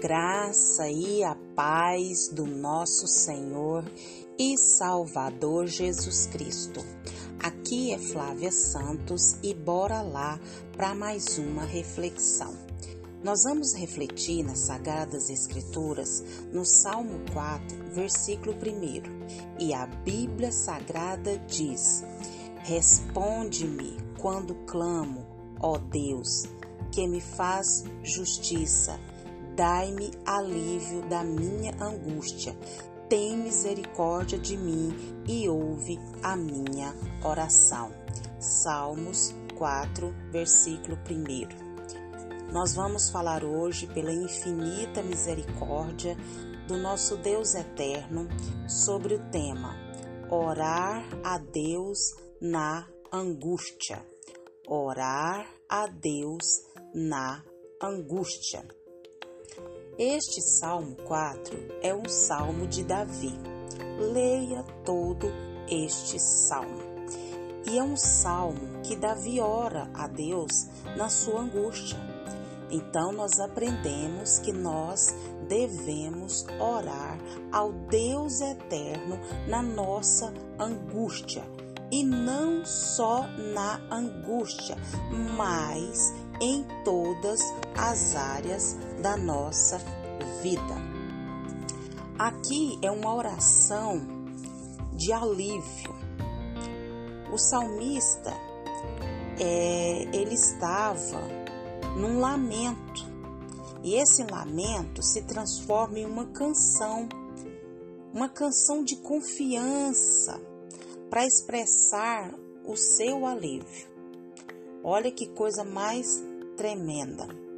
graça e a paz do nosso Senhor e Salvador Jesus Cristo. Aqui é Flávia Santos e bora lá para mais uma reflexão. Nós vamos refletir nas Sagradas Escrituras no Salmo 4, versículo 1. E a Bíblia Sagrada diz: Responde-me quando clamo, ó Deus, que me faz justiça Dai-me alívio da minha angústia. Tem misericórdia de mim e ouve a minha oração. Salmos 4, versículo 1. Nós vamos falar hoje pela infinita misericórdia do nosso Deus eterno sobre o tema Orar a Deus na angústia. Orar a Deus na angústia. Este Salmo 4 é um salmo de Davi. Leia todo este salmo. E é um salmo que Davi ora a Deus na sua angústia. Então nós aprendemos que nós devemos orar ao Deus eterno na nossa angústia. E não só na angústia, mas em todas as áreas da nossa vida. Aqui é uma oração de alívio. O salmista, é, ele estava num lamento e esse lamento se transforma em uma canção, uma canção de confiança para expressar o seu alívio. Olha que coisa mais tremenda.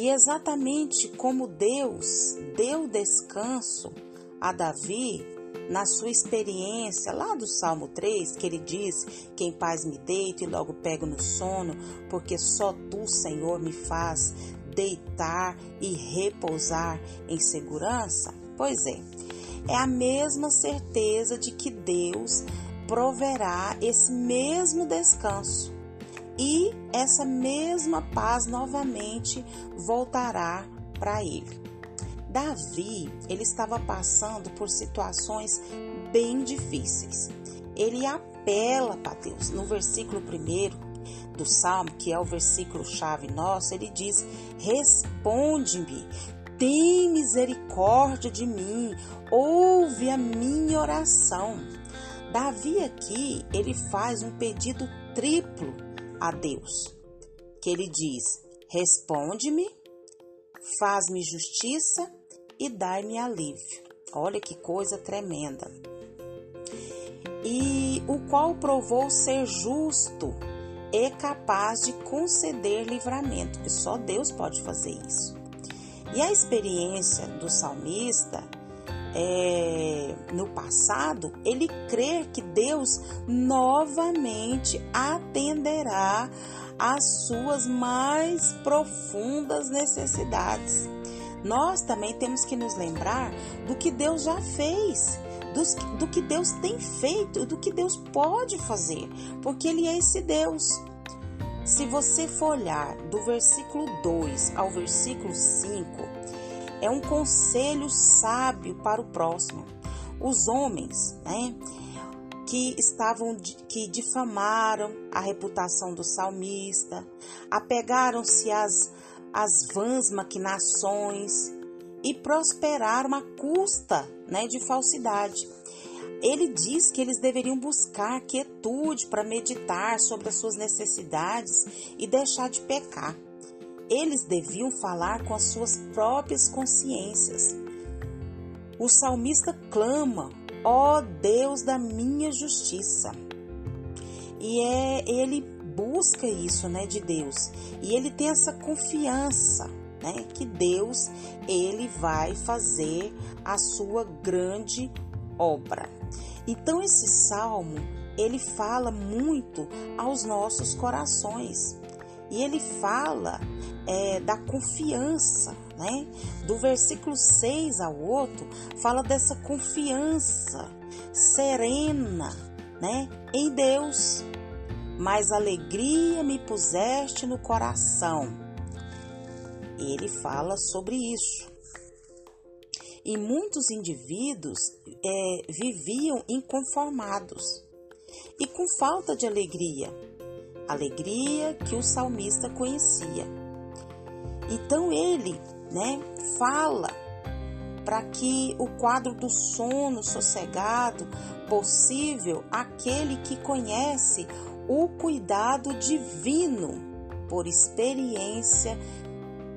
E exatamente como Deus deu descanso a Davi na sua experiência lá do Salmo 3, que ele diz: Que em paz me deito e logo pego no sono, porque só tu, Senhor, me faz deitar e repousar em segurança? Pois é, é a mesma certeza de que Deus proverá esse mesmo descanso e essa mesma paz novamente voltará para ele. Davi, ele estava passando por situações bem difíceis. Ele apela para Deus. No versículo 1 do Salmo, que é o versículo chave nosso, ele diz: Responde-me, tem misericórdia de mim, ouve a minha oração. Davi aqui, ele faz um pedido triplo a Deus, que ele diz: Responde-me, faz-me justiça e dai-me alívio. Olha que coisa tremenda. E o qual provou ser justo é capaz de conceder livramento, que só Deus pode fazer isso. E a experiência do salmista é, no passado, ele crê que Deus novamente atenderá às suas mais profundas necessidades. Nós também temos que nos lembrar do que Deus já fez, do, do que Deus tem feito, do que Deus pode fazer, porque Ele é esse Deus. Se você for olhar do versículo 2 ao versículo 5, é um conselho sábio para o próximo. Os homens, né, que estavam que difamaram a reputação do salmista, apegaram-se às, às vãs maquinações e prosperaram à custa, né, de falsidade. Ele diz que eles deveriam buscar quietude para meditar sobre as suas necessidades e deixar de pecar. Eles deviam falar com as suas próprias consciências. O salmista clama: ó oh Deus da minha justiça. E é ele busca isso, né, de Deus. E ele tem essa confiança, né, que Deus ele vai fazer a sua grande obra. Então esse salmo, ele fala muito aos nossos corações. E ele fala é, da confiança, né? Do versículo 6 ao outro, fala dessa confiança serena, né? Em Deus. Mais alegria me puseste no coração. ele fala sobre isso. E muitos indivíduos é, viviam inconformados e com falta de alegria, alegria que o salmista conhecia. Então ele, né, fala para que o quadro do sono sossegado possível aquele que conhece o cuidado divino por experiência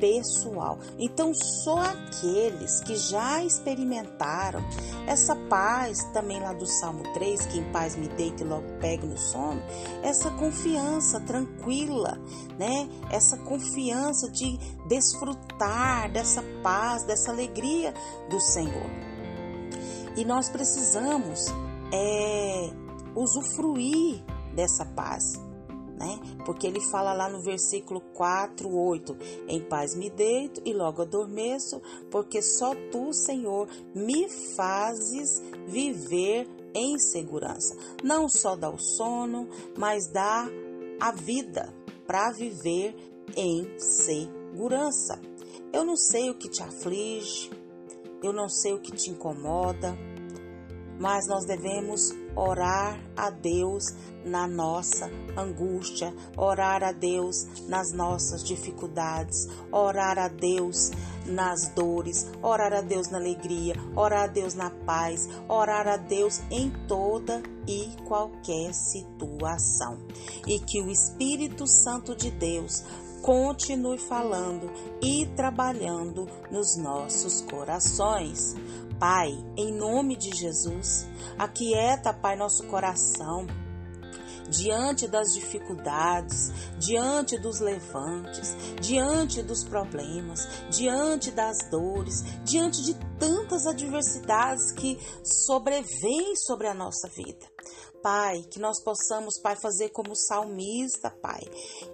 pessoal. Então, só aqueles que já experimentaram essa paz, também lá do Salmo 3, que em paz me deito e logo pego no sono, essa confiança tranquila, né? Essa confiança de desfrutar dessa paz, dessa alegria do Senhor. E nós precisamos é, usufruir dessa paz né? Porque ele fala lá no versículo 4, 8: Em paz me deito e logo adormeço, porque só tu, Senhor, me fazes viver em segurança. Não só dá o sono, mas dá a vida para viver em segurança. Eu não sei o que te aflige, eu não sei o que te incomoda, mas nós devemos orar a Deus na nossa angústia, orar a Deus nas nossas dificuldades, orar a Deus nas dores, orar a Deus na alegria, orar a Deus na paz, orar a Deus em toda e qualquer situação. E que o Espírito Santo de Deus continue falando e trabalhando nos nossos corações. Pai, em nome de Jesus, aquieta, Pai, nosso coração diante das dificuldades, diante dos levantes, diante dos problemas, diante das dores, diante de tantas adversidades que sobrevêm sobre a nossa vida. Pai, que nós possamos, Pai, fazer como salmista, Pai,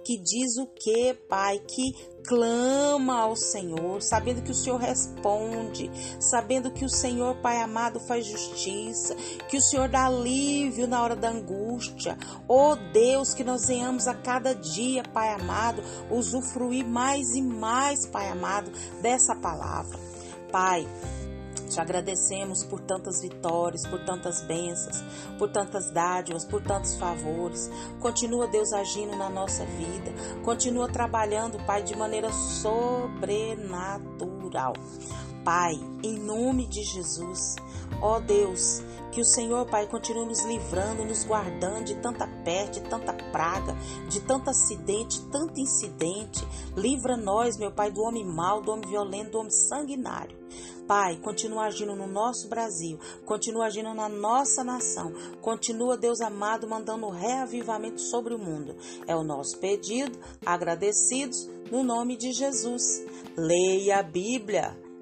que diz o que, Pai, que clama ao Senhor, sabendo que o Senhor responde, sabendo que o Senhor, Pai amado, faz justiça, que o Senhor dá alívio na hora da angústia. Oh Deus, que nós venhamos a cada dia, Pai amado, usufruir mais e mais, Pai amado, dessa palavra. Pai, te agradecemos por tantas vitórias, por tantas bênçãos, por tantas dádivas, por tantos favores. Continua, Deus, agindo na nossa vida. Continua trabalhando, Pai, de maneira sobrenatural. Pai, em nome de Jesus, ó Deus, que o Senhor, Pai, continue nos livrando, nos guardando de tanta peste, de tanta praga, de tanto acidente, tanto incidente. Livra nós, meu Pai, do homem mau, do homem violento, do homem sanguinário. Pai, continua agindo no nosso Brasil, continua agindo na nossa nação, continua, Deus amado, mandando reavivamento sobre o mundo. É o nosso pedido, agradecidos, no nome de Jesus. Leia a Bíblia.